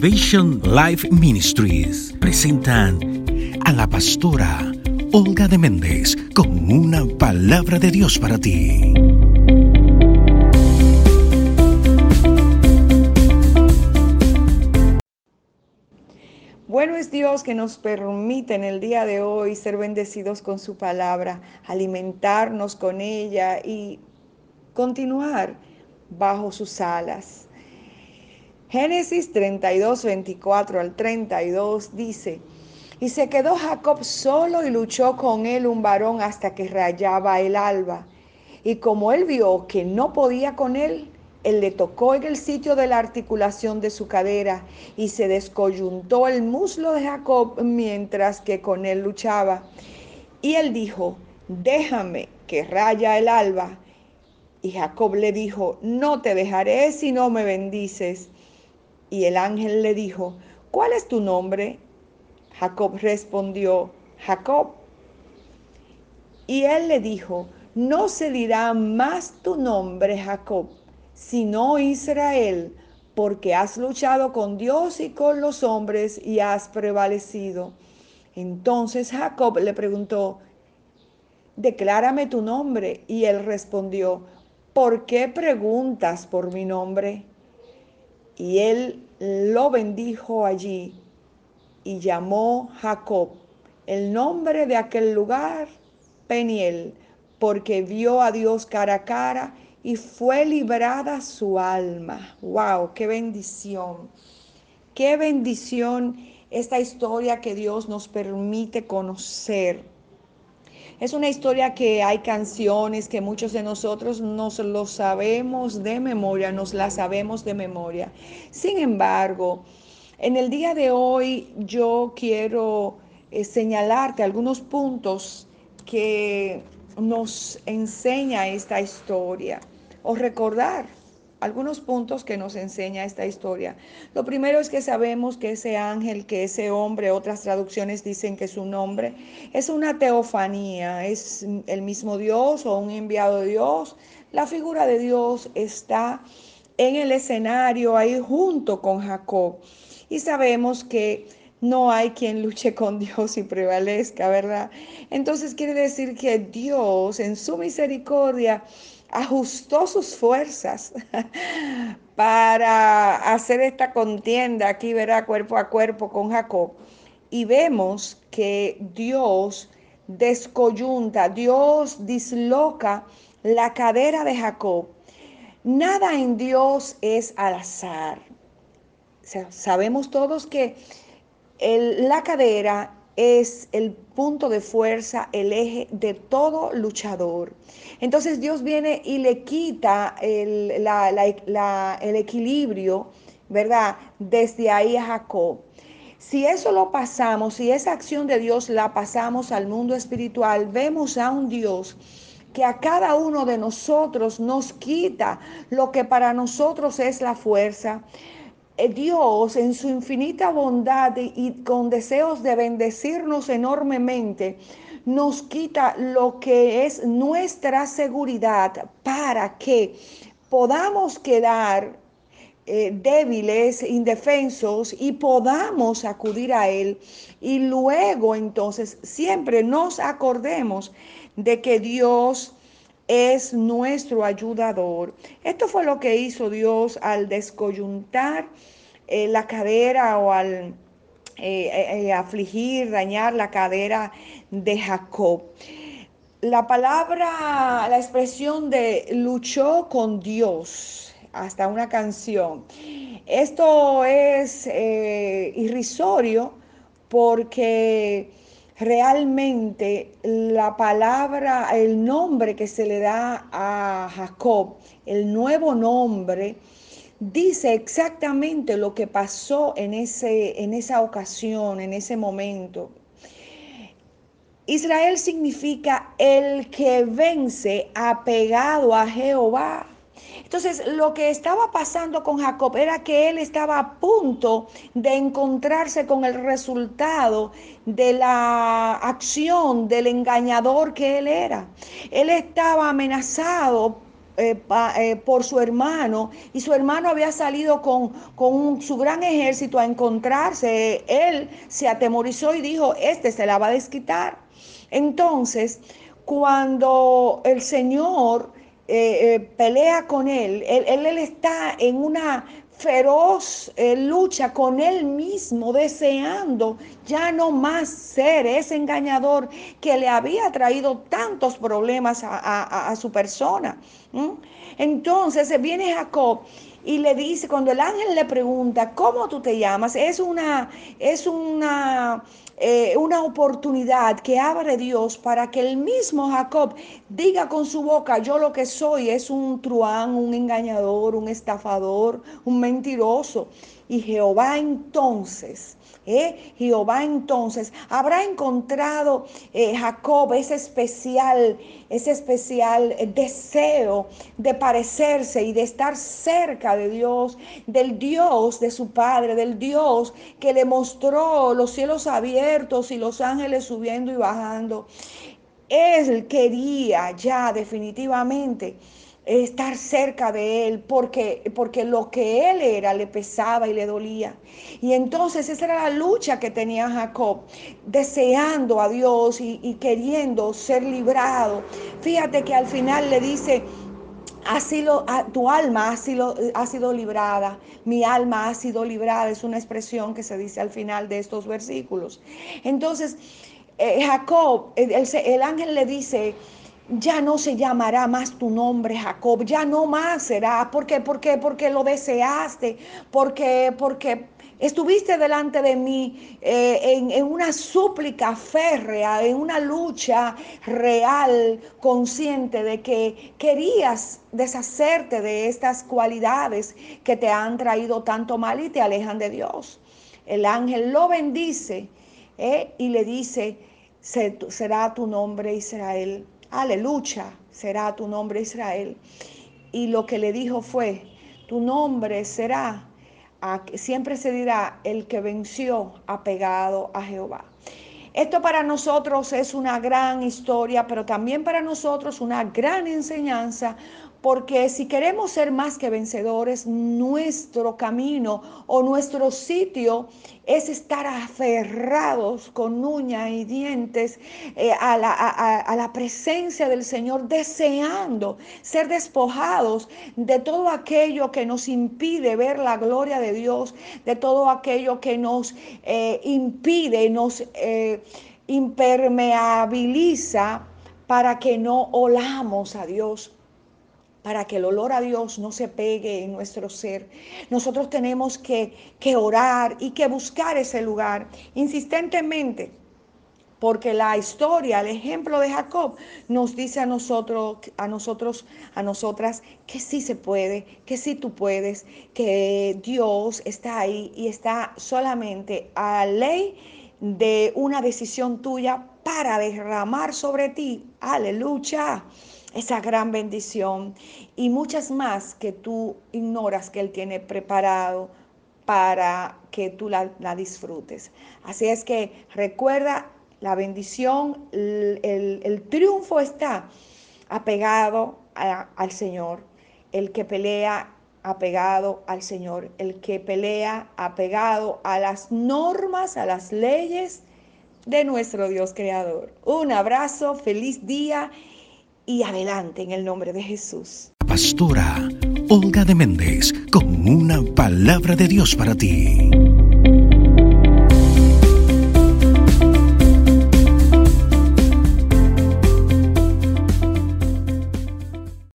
Activation Life Ministries presentan a la pastora Olga de Méndez con una palabra de Dios para ti. Bueno es Dios que nos permite en el día de hoy ser bendecidos con su palabra, alimentarnos con ella y continuar bajo sus alas. Génesis 32, 24 al 32 dice, y se quedó Jacob solo y luchó con él un varón hasta que rayaba el alba. Y como él vio que no podía con él, él le tocó en el sitio de la articulación de su cadera y se descoyuntó el muslo de Jacob mientras que con él luchaba. Y él dijo, déjame que raya el alba. Y Jacob le dijo, no te dejaré si no me bendices. Y el ángel le dijo, ¿cuál es tu nombre? Jacob respondió, Jacob. Y él le dijo, no se dirá más tu nombre, Jacob, sino Israel, porque has luchado con Dios y con los hombres y has prevalecido. Entonces Jacob le preguntó, declárame tu nombre. Y él respondió, ¿por qué preguntas por mi nombre? Y él lo bendijo allí y llamó Jacob el nombre de aquel lugar Peniel, porque vio a Dios cara a cara y fue librada su alma. ¡Wow! ¡Qué bendición! ¡Qué bendición esta historia que Dios nos permite conocer! Es una historia que hay canciones que muchos de nosotros nos lo sabemos de memoria, nos la sabemos de memoria. Sin embargo, en el día de hoy yo quiero eh, señalarte algunos puntos que nos enseña esta historia o recordar algunos puntos que nos enseña esta historia. Lo primero es que sabemos que ese ángel, que ese hombre, otras traducciones dicen que su nombre, es una teofanía, es el mismo Dios o un enviado de Dios. La figura de Dios está en el escenario ahí junto con Jacob. Y sabemos que no hay quien luche con Dios y prevalezca, ¿verdad? Entonces quiere decir que Dios en su misericordia ajustó sus fuerzas para hacer esta contienda aquí, verá, cuerpo a cuerpo con Jacob. Y vemos que Dios descoyunta, Dios disloca la cadera de Jacob. Nada en Dios es al azar. sabemos todos que la cadera es el punto de fuerza, el eje de todo luchador. Entonces Dios viene y le quita el, el equilibrio, ¿verdad? Desde ahí a Jacob. Si eso lo pasamos, si esa acción de Dios la pasamos al mundo espiritual, vemos a un Dios que a cada uno de nosotros nos quita lo que para nosotros es la fuerza. Eh, Dios en su infinita bondad y con deseos de bendecirnos enormemente, nos quita lo que es nuestra seguridad para que podamos quedar eh, débiles, indefensos y podamos acudir a Él. Y luego entonces siempre nos acordemos de que Dios es nuestro ayudador. Esto fue lo que hizo Dios al descoyuntar eh, la cadera o al eh, eh, afligir, dañar la cadera de Jacob. La palabra, la expresión de luchó con Dios, hasta una canción. Esto es irrisorio porque realmente la palabra, el nombre que se le da a Jacob, el nuevo nombre, dice exactamente lo que pasó en, ese, en esa ocasión, en ese momento. Israel significa el que vence apegado a Jehová. Entonces, lo que estaba pasando con Jacob era que él estaba a punto de encontrarse con el resultado de la acción del engañador que él era. Él estaba amenazado eh, eh, por su hermano y su hermano había salido con, con su gran ejército a encontrarse. Él se atemorizó y dijo, este se la va a desquitar. Entonces, cuando el Señor pelea con él, él, él, está en una feroz eh, lucha con él mismo, deseando ya no más ser ese engañador que le había traído tantos problemas a, su persona. Entonces viene Jacob y le dice, cuando el ángel le pregunta, ¿cómo tú te llamas? Es una, es una eh, una oportunidad que abre Dios para que el mismo Jacob diga con su boca, yo lo que soy es un truán, un engañador, un estafador, un mentiroso. Y Jehová entonces ¿eh? Jehová entonces habrá encontrado eh, Jacob ese especial, ese especial deseo de parecerse y de estar cerca de Dios, del Dios de su Padre, del Dios que le mostró los cielos abiertos y los ángeles subiendo y bajando. Él quería ya definitivamente estar cerca de él, porque, porque lo que él era le pesaba y le dolía. Y entonces esa era la lucha que tenía Jacob, deseando a Dios y, queriendo ser librado. Fíjate que al final le dice, Tu alma ha sido, ha sido, librada, mi alma ha sido librada, es una expresión que se dice al final de estos versículos. Entonces, eh, Jacob, el, ángel le dice, ya no se llamará más tu nombre Jacob, ya no más será, ¿por qué? ¿Por qué? Porque lo deseaste, porque, porque estuviste delante de mí eh, en, en, una súplica férrea, en una lucha real, consciente de que querías deshacerte de estas cualidades que te han traído tanto mal y te alejan de Dios. El ángel lo bendice eh, y le dice, será tu nombre Israel aleluya, será tu nombre Israel. Y lo que le dijo fue, tu nombre será, siempre se dirá, el que venció apegado a Jehová. Esto para nosotros es una gran historia, pero también para nosotros una gran enseñanza, porque si queremos ser más que vencedores, nuestro camino o nuestro sitio es estar aferrados con uñas y dientes eh, a, la, a, la presencia del Señor, deseando ser despojados de todo aquello que nos impide ver la gloria de Dios, de todo aquello que nos eh, impide, nos eh, impermeabiliza para que no olamos a Dios para que el olor a Dios no se pegue en nuestro ser. Nosotros tenemos que, que orar y que buscar ese lugar insistentemente. Porque la historia, el ejemplo de Jacob nos dice a nosotros, a nosotros, a nosotras que sí se puede, que sí tú puedes, que Dios está ahí y está solamente a ley de una decisión tuya para derramar sobre ti. Aleluya esa gran bendición y muchas más que tú ignoras que Él tiene preparado para que tú la, disfrutes. Así es que recuerda la bendición, el, triunfo está apegado al Señor. El que pelea apegado al Señor, el que pelea apegado a las normas, a las leyes de nuestro Dios Creador. Un abrazo, feliz día y adelante en el nombre de Jesús. Pastora Olga de Méndez con una palabra de Dios para ti.